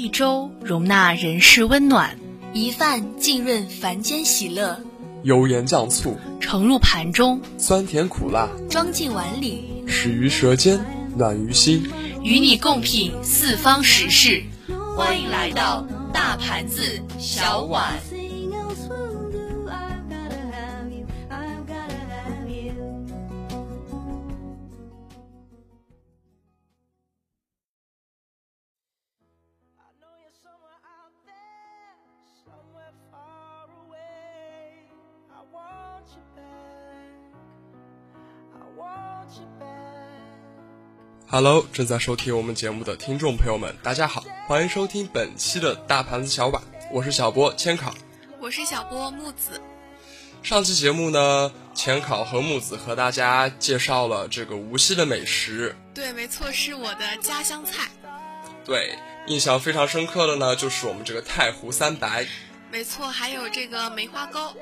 一粥容纳人世温暖，一饭浸润凡间喜乐。油盐酱醋盛入盘中，酸甜苦辣装进碗里，始于舌尖，暖于心。与你共品四方食事。欢迎来到大盘子小碗。Hello，正在收听我们节目的听众朋友们，大家好，欢迎收听本期的大盘子小碗，我是小波千考。我是小波木子。上期节目呢，千考和木子和大家介绍了这个无锡的美食，对，没错，是我的家乡菜。对，印象非常深刻的呢，就是我们这个太湖三白，没错，还有这个梅花糕。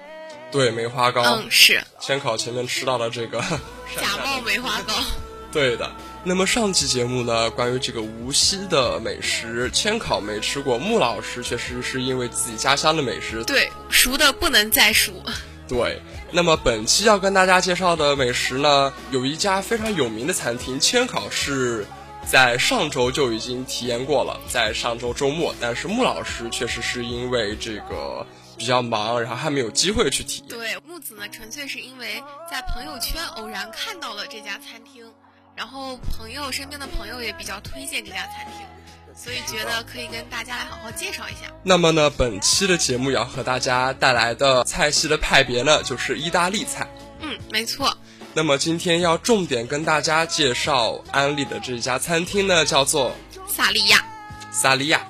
对，梅花糕。嗯，是千考前面吃到的这个 假冒梅花糕。对的。那么上期节目呢，关于这个无锡的美食，千考没吃过，穆老师确实是因为自己家乡的美食，对，熟的不能再熟。对。那么本期要跟大家介绍的美食呢，有一家非常有名的餐厅，千考是在上周就已经体验过了，在上周周末，但是穆老师确实是因为这个比较忙，然后还没有机会去体验。对，木子呢，纯粹是因为在朋友圈偶然看到了这家餐厅，然后朋友身边的朋友也比较推荐这家餐厅，所以觉得可以跟大家来好好介绍一下。那么呢，本期的节目要和大家带来的菜系的派别呢，就是意大利菜。嗯，没错。那么今天要重点跟大家介绍安利的这家餐厅呢，叫做萨利亚萨利亚。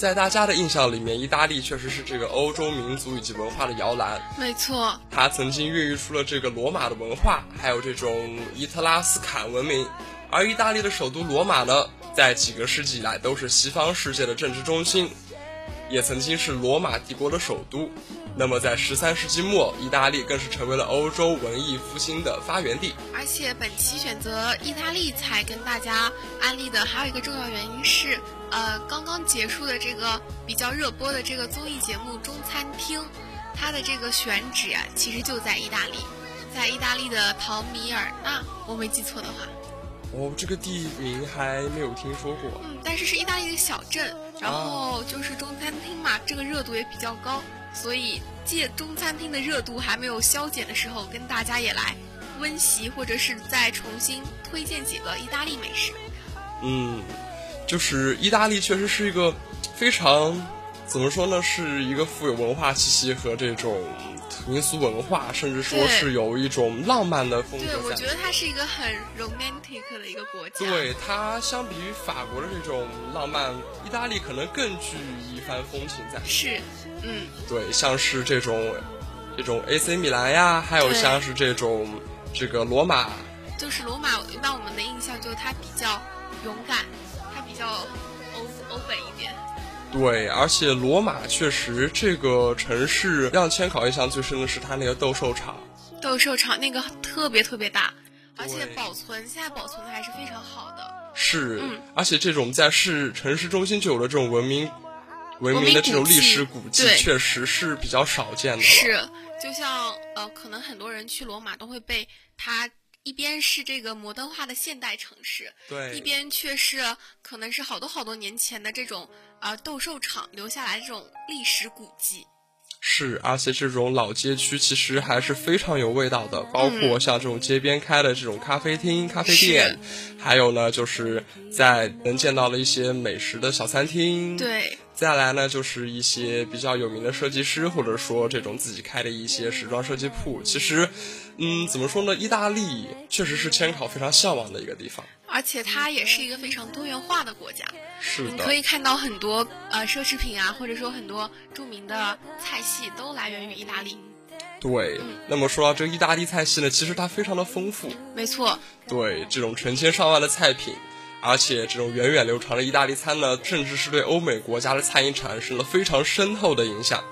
在大家的印象里面，意大利确实是这个欧洲民族以及文化的摇篮。没错。它曾经孕育出了这个罗马的文化，还有这种伊特拉斯坎文明。而意大利的首都罗马呢，在几个世纪以来都是西方世界的政治中心，也曾经是罗马帝国的首都。那么在十三世纪末，意大利更是成为了欧洲文艺复兴的发源地。而且本期选择意大利菜跟大家安利的还有一个重要原因是，呃，刚刚结束的这个比较热播的这个综艺节目《中餐厅》，它的这个选址啊，其实就在意大利，在意大利的陶米尔纳，我没记错的话。哦，这个地名还没有听说过。嗯，但是是意大利的小镇，然后就是中餐厅嘛，这个热度也比较高，所以借中餐厅的热度还没有消减的时候，跟大家也来温习或者是再重新推荐几个意大利美食。嗯，就是意大利确实是一个非常怎么说呢，是一个富有文化气息和这种民俗文化，甚至说是有一种浪漫的风格对，我觉。得它是一个很 romantic 的一个国家。对它相比于法国的这种浪漫，意大利可能更具一番风情在。是，嗯，对，像是这种这种 AC 米兰呀，还有像是这种这个罗马，就是罗马，一般我们的印象就是它比较勇敢，它比较欧欧北一点。对，而且罗马确实这个城市让千考印象最深的是它那个斗兽场。斗兽场那个特别特别大，而且保存现在保存的还是非常好的。是，嗯而且这种在市城市中心就有的这种文明文文明明的这种历史古迹，对确实是比较少见的了。是，就像呃，可能很多人去罗马都会被它一边是这个摩登化的现代城市，对，一边却是可能是好多好多年前的这种呃斗兽场留下来这种历史古迹。是，而且这种老街区其实还是非常有味道的，包括像这种街边开的这种咖啡厅、咖啡店，还有呢，就是在能见到了一些美食的小餐厅。。对，再来呢，就是一些比较有名的设计师，或者说这种自己开的一些时装设计铺。其实，嗯，怎么说呢？意大利确实是千考非常向往的一个地方。而且它也是一个非常多元化的国家，是的你可，以看到很多呃奢侈品啊，或者说很多著名的菜系都来源于意大利。对。那么说到这个意大利菜系呢，其实它非常的丰富。没错，对这种成千上万的菜品，而且这种源远流长的意大利餐呢，甚至是对欧美国家的餐饮产生了非常深厚的影响，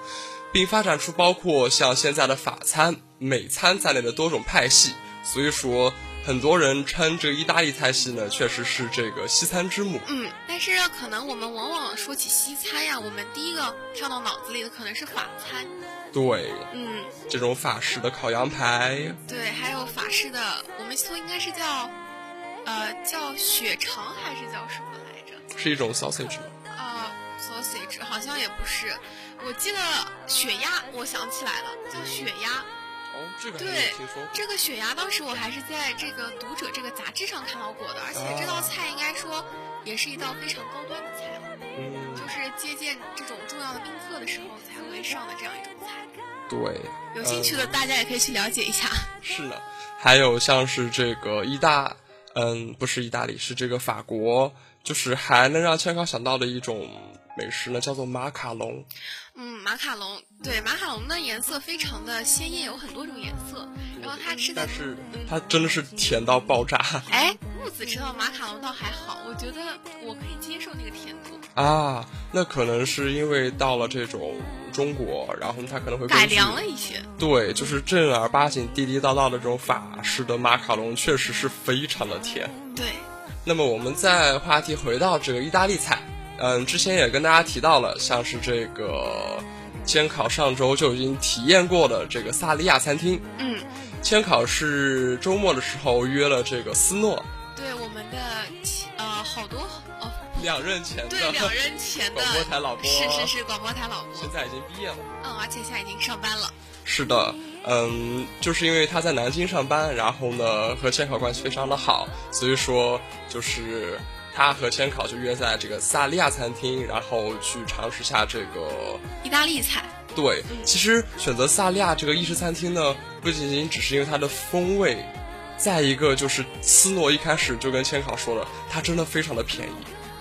并发展出包括像现在的法餐、美餐在内的多种派系。所以说，很多人称这个意大利菜系呢，确实是这个西餐之母。嗯，但是可能我们往往说起西餐呀，我们第一个跳到脑子里的可能是法餐。对，嗯，这种法式的烤羊排，对，还有法式的，我们说应该是叫，呃，叫血肠还是叫什么来着？是一种 sausage 吗？啊、s a u s a g e 好像也不是。我记得血鸭，我想起来了，叫血鸭。哦，这个对。这个血鸭当时我还是在这个《读者》这个杂志上看到过的，而且这道菜应该说也是一道非常高端的菜了，嗯，就是接见这种重要的宾客的时候才会上的这样一种菜。对，有兴趣的大家也可以去了解一下。是的。还有像是这个意大，嗯，不是意大利，是这个法国，就是还能让千考想到的一种美食呢，叫做马卡龙。嗯，马卡龙，对，马卡龙的颜色非常的鲜艳，有很多种颜色。然后它吃的但，是它真的是甜到爆炸 哎，木子吃到马卡龙倒还好，我觉得我可以接受那个甜度，啊！那可能是因为到了这种中国，然后它可能会改良了一些。对，就是正儿八经、地地道道的这种法式的马卡龙，确实是非常的甜。对，那么我们再话题回到这个意大利菜，嗯，之前也跟大家提到了，像是这个监考上周就已经体验过的这个萨利亚餐厅。嗯，监考是周末的时候约了这个斯诺，对我们的呃好多哦，两任前的对两任前的 广播台老播，是是是广播台老播，现在已经毕业了。嗯，而且现在已经上班了。是的，嗯，就是因为他在南京上班，然后呢和监考关系非常的好，所以说就是他和千考就约在这个萨利亚餐厅，然后去尝试下这个。意大利菜，对，其实选择萨利亚这个意式餐厅呢，不仅仅只是因为它的风味，再一个就是斯诺一开始就跟千考说了，它真的非常的便宜。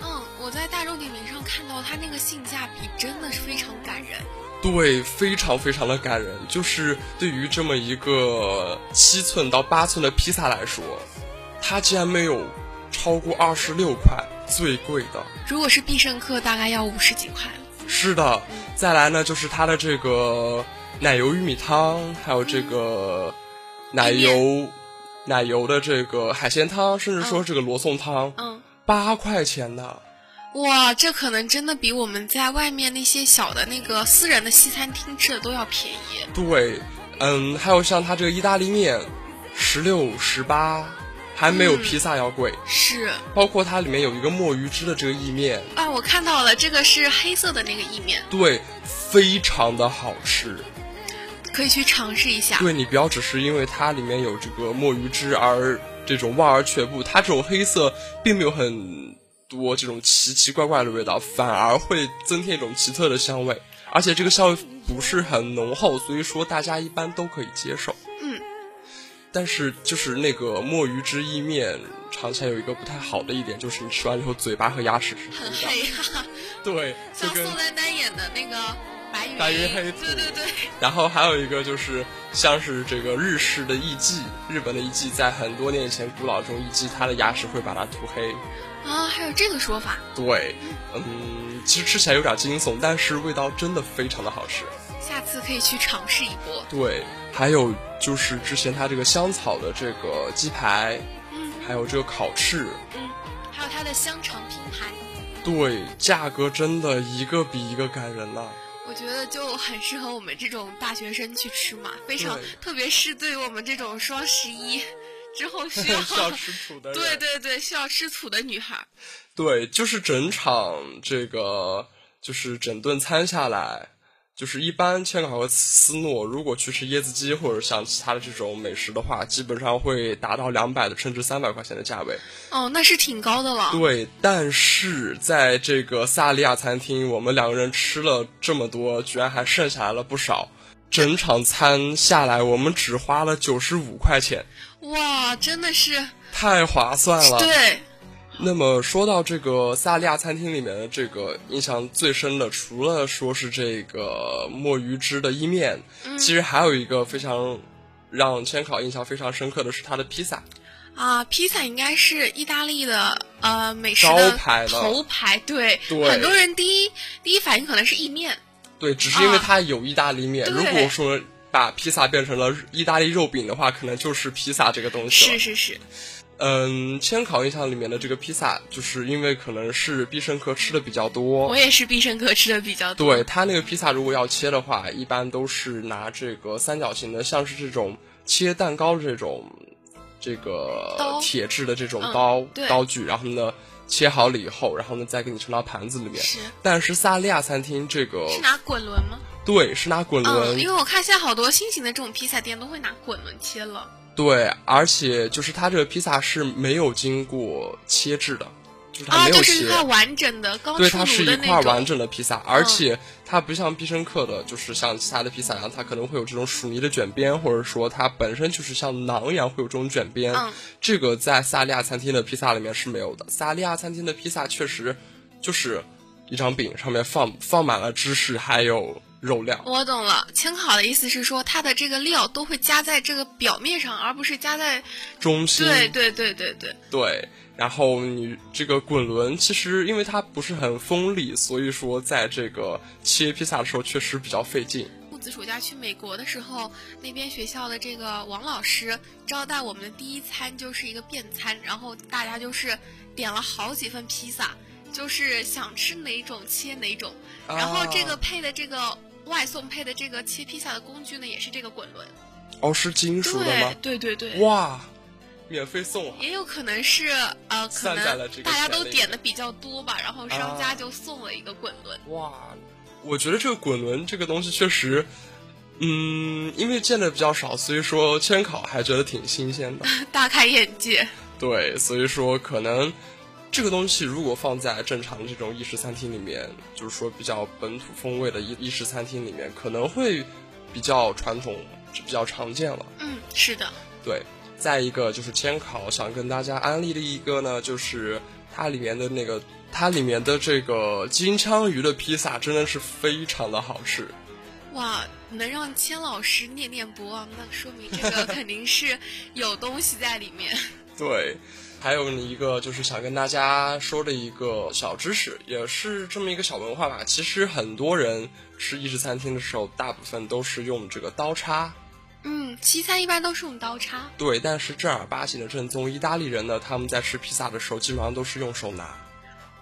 嗯，我在大众点评上看到它那个性价比真的是非常感人。对，非常非常的感人。就是对于这么一个七寸到八寸的披萨来说，它竟然没有超过二十六块，最贵的。如果是必胜客，大概要五十几块了。是的，再来呢就是它的这个奶油玉米汤，还有这个奶油奶油的这个海鲜汤，甚至说这个罗宋汤，嗯，八块钱的。哇，这可能真的比我们在外面那些小的那个私人的西餐厅吃的都要便宜。对，嗯，还有像它这个意大利面，十六十八，还没有嗯披萨要贵。是包括它里面有一个墨鱼汁的这个意面，啊，我看到了，这个是黑色的那个意面，对，非常的好吃。可以去尝试一下。对你不要只是因为它里面有这个墨鱼汁而这种望而却步，它这种黑色并没有很多这种奇奇怪怪的味道，反而会增添一种奇特的香味，而且这个香味不是很浓厚，所以说大家一般都可以接受。嗯，但是就是那个墨鱼汁意面尝起来有一个不太好的一点，就是你吃完以后嘴巴和牙齿是很黑的。黑哈、对，像宋丹丹演的那个白云白云黑土对对对，然后还有一个就是像是这个日式的艺妓，日本的艺妓在很多年以前古老中艺妓，她的牙齿会把它涂黑。啊，还有这个说法，对，嗯，其实吃起来有点惊悚，但是味道真的非常的好吃。下次可以去尝试一波。对，还有就是之前它这个香草的这个鸡排，嗯还有这个烤翅，嗯，还有它的香肠拼盘，对，价格真的一个比一个感人呐、我觉得就很适合我们这种大学生去吃嘛，非常特别是对于我们这种双十一之后需要 需要吃土的。对对对需要吃土的女孩儿。对，就是整场这个，就是整顿餐下来，就是一般千考和斯诺如果去吃椰子鸡或者像其他的这种美食的话，基本上会达到两百的甚至三百块钱的价位。哦，那是挺高的了。对，但是在这个萨利亚餐厅，我们两个人吃了这么多，居然还剩下来了不少。整场餐下来，我们只花了九十五块钱，哇，真的是太划算了。对，那么说到这个萨利亚餐厅里面的这个印象最深的，除了说是这个墨鱼汁的意面，嗯其实还有一个非常让千考印象非常深刻的是它的披萨。啊，披萨应该是意大利的呃美食的招牌了头牌，对，对很多人第一第一反应可能是意面，对，只是因为啊它有意大利面。对如果说把披萨变成了意大利肉饼的话，可能就是披萨这个东西了。是是是，嗯，千烤印象里面的这个披萨，就是因为可能是必胜客吃的比较多我，也是必胜客吃的比较多。对他那个披萨如果要切的话，一般都是拿这个三角形的，像是这种切蛋糕的这种这个铁质的这种嗯刀、对刀具，然后呢切好了以后，然后呢再给你盛到盘子里面。是但是萨利亚餐厅这个是拿滚轮吗？对是拿滚轮，嗯，因为我看现在好多新型的这种披萨店都会拿滚轮切了。对，而且就是它这个披萨是没有经过切制的，就是它啊，没有切。就是一块完整的，刚对，出它是一块完整的披萨，而且它不像必胜客的，就是像其他的披萨一样，它可能会有这种薯泥的卷边，或者说它本身就是像馕一样会有这种卷边。嗯这个在萨利亚餐厅的披萨里面是没有的。萨利亚餐厅的披萨确实就是一张饼，上面放放满了芝士，还有肉料。我懂了，清烤的意思是说它的这个料都会加在这个表面上，而不是加在。中心对对对对对，对，然后你这个滚轮其实因为它不是很锋利，所以说在这个切披萨的时候确实比较费劲。木子暑假去美国的时候，那边学校的这个王老师招待我们的第一餐就是一个便餐，然后大家就是点了好几份披萨，就是想吃哪种切哪种，然后这个啊配的这个外送配的这个切披萨的工具呢，也是这个滚轮。哦是金属的吗对？对对对。哇，免费送啊！也有可能是呃，可散在了这个能大家都点的比较多吧，然后商啊家就送了一个滚轮。哇，我觉得这个滚轮这个东西确实，嗯，因为见的比较少，所以说千烤还觉得挺新鲜的。大开眼界。对，所以说可能这个东西如果放在正常的这种意式餐厅里面，就是说比较本土风味的意意式餐厅里面，可能会比较传统，比较常见了。嗯，是的。对，再一个就是千烤，想跟大家安利的一个呢，就是它里面的那个，它里面的这个金枪鱼的披萨真的是非常的好吃。哇，能让千老师念念不忘，那说明这个 肯定是有东西在里面。对，还有一个就是想跟大家说的一个小知识，也是这么一个小文化吧。其实很多人吃意式餐厅的时候，大部分都是用这个刀叉。嗯，西餐一般都是用刀叉。对，但是正儿八经的正宗意大利人呢，他们在吃披萨的时候，基本上都是用手拿。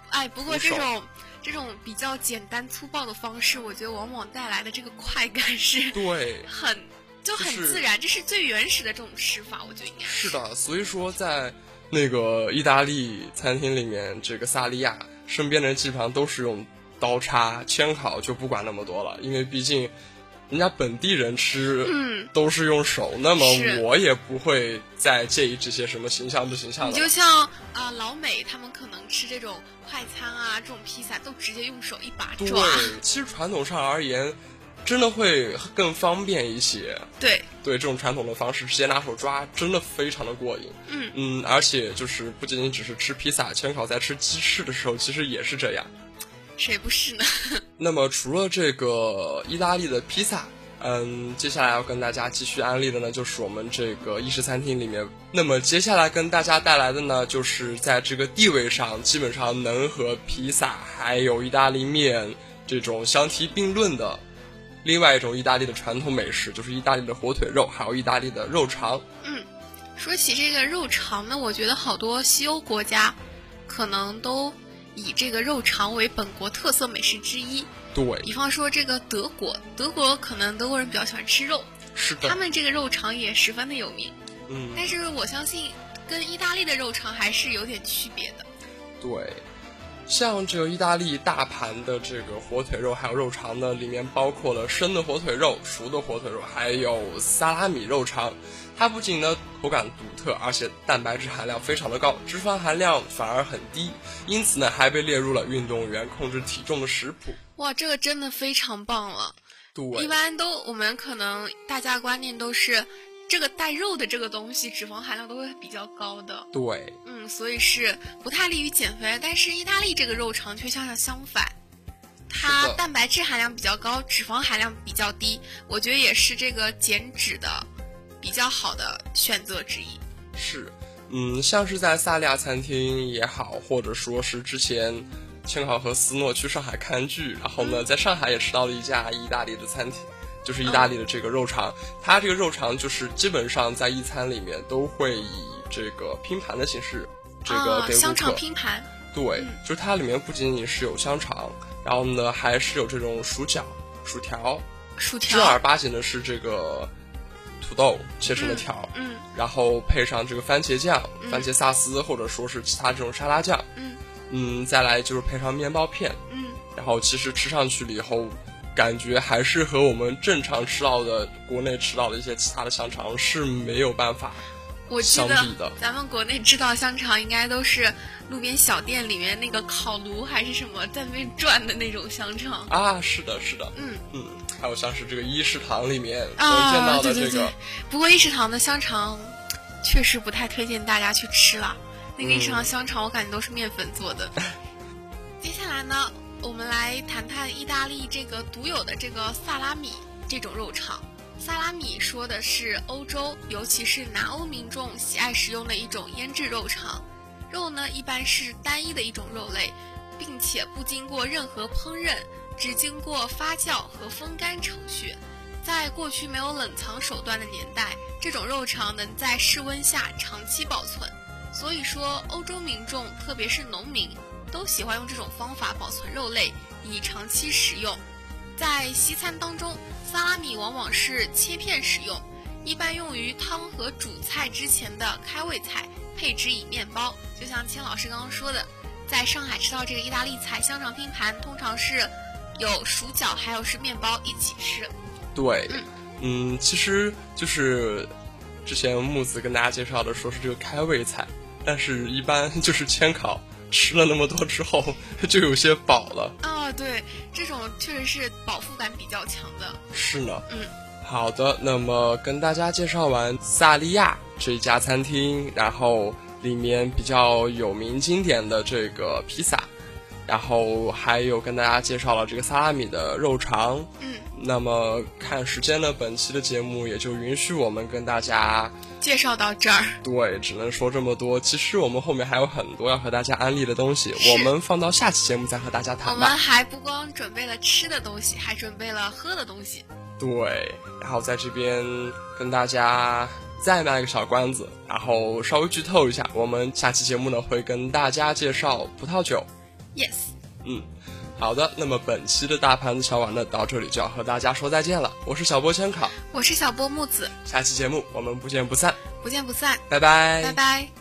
哎，不过这种这种比较简单粗暴的方式，我觉得往往带来的这个快感是对，很就很就是自然，这是最原始的这种吃法，我觉得应该是的，所以说在那个意大利餐厅里面，这个萨利亚身边的人基本上都是用刀叉、千烤，就不管那么多了，因为毕竟人家本地人吃，嗯，都是用手，那么我也不会再介意这些什么形象不形象你的了。就像啊、呃老美他们可能吃这种快餐啊，这种披萨都直接用手一把抓对抓。，其实传统上而言，真的会更方便一些。对，对这种传统的方式，直接拿手抓，真的非常的过瘾。嗯嗯，而且就是不仅仅只是吃披萨，千烤在吃鸡翅的时候，其实也是这样。谁不是呢？那么除了这个意大利的披萨，嗯，接下来要跟大家继续安利的呢，就是我们这个意式餐厅里面。那么接下来跟大家带来的呢，就是在这个地位上，基本上能和披萨还有意大利面这种相提并论的。另外一种意大利的传统美食，就是意大利的火腿肉，还有意大利的肉肠。嗯说起这个肉肠呢，我觉得好多西欧国家可能都以这个肉肠为本国特色美食之一。对，比方说这个德国，德国可能德国人比较喜欢吃肉，是的他，们这个肉肠也十分的有名。嗯，但是我相信跟意大利的肉肠还是有点区别的。对，像这个意大利大盘的这个火腿肉还有肉肠呢，里面包括了生的火腿肉、熟的火腿肉，还有萨拉米肉肠。它不仅呢口感独特，而且蛋白质含量非常的高，脂肪含量反而很低，因此呢还被列入了运动员控制体重的食谱。哇，这个真的非常棒了。对，一般都我们可能大家观念都是，这个带肉的这个东西脂肪含量都会比较高的。对，嗯，所以是不太利于减肥。但是意大利这个肉肠却恰恰相反，它蛋白质含量比较高，脂肪含量比较低，我觉得也是这个减脂的比较好的选择之一。是，嗯，像是在萨利亚餐厅也好，或者说是之前千考和斯诺去上海看剧，然后呢，在上海也吃到了一家意大利的餐厅，就是意大利的这个肉肠，它这个肉肠就是基本上在一餐里面都会以这个拼盘的形式，这个给香肠客。拼盘，对，嗯。就是它里面不仅仅是有香肠，然后呢还是有这种薯角、薯条，薯条正儿，八经的是这个土豆切成的条，嗯。然后配上这个番茄酱、嗯番茄萨斯，或者说是其他这种沙拉酱，嗯。嗯，再来就是配上面包片，嗯，然后其实吃上去了以后，感觉还是和我们正常吃到的国内吃到的一些其他的香肠是没有办法。我记得相比的咱们国内吃到香肠应该都是路边小店里面那个烤炉还是什么在那边转的那种香肠。啊，是的，是的，嗯嗯，还有像是这个一食堂里面能见啊，到对对对的这个，。不过一食堂的香肠确实不太推荐大家去吃了，那个一食堂嗯香肠我感觉都是面粉做的。接下来呢，我们来谈谈意大利这个独有的这个萨拉米这种肉肠。萨拉米说的是欧洲，尤其是南欧民众喜爱食用的一种腌制肉肠。肉呢一般是单一的一种肉类，并且不经过任何烹饪，只经过发酵和风干程序。在过去没有冷藏手段的年代，这种肉肠能在室温下长期保存。所以说，欧洲民众，特别是农民，都喜欢用这种方法保存肉类，以长期食用。在西餐当中，萨拉米往往是切片使用，一般用于汤和主菜之前的开胃菜，配之以面包。就像千老师刚刚说的，在上海吃到这个意大利菜香肠拼盘，通常是有薯角，还有是面包一起吃。对嗯，嗯，其实就是之前木子跟大家介绍的，说是这个开胃菜，但是一般就是 千烤吃了那么多之后，就有些饱了。啊、对，这种确实是饱腹感比较强的。是呢，嗯，好的，那么跟大家介绍完萨利亚这一家餐厅，然后里面比较有名经典的这个披萨，然后还有跟大家介绍了这个萨拉米的肉肠。嗯，那么看时间呢，本期的节目也就允许我们跟大家介绍到这儿，对，只能说这么多。其实我们后面还有很多要和大家安利的东西，我们放到下期节目再和大家谈我们。还不光准备了吃的东西，还准备了喝的东西。对，然后在这边跟大家再卖个小关子，然后稍微剧透一下，我们下期节目呢会跟大家介绍葡萄酒。Yes，嗯，好的，那么本期的大盘子小碗呢到这里就要和大家说再见了。我是小波千卡，我是小波木子，下期节目我们不见不散，不见不散，拜拜，拜拜。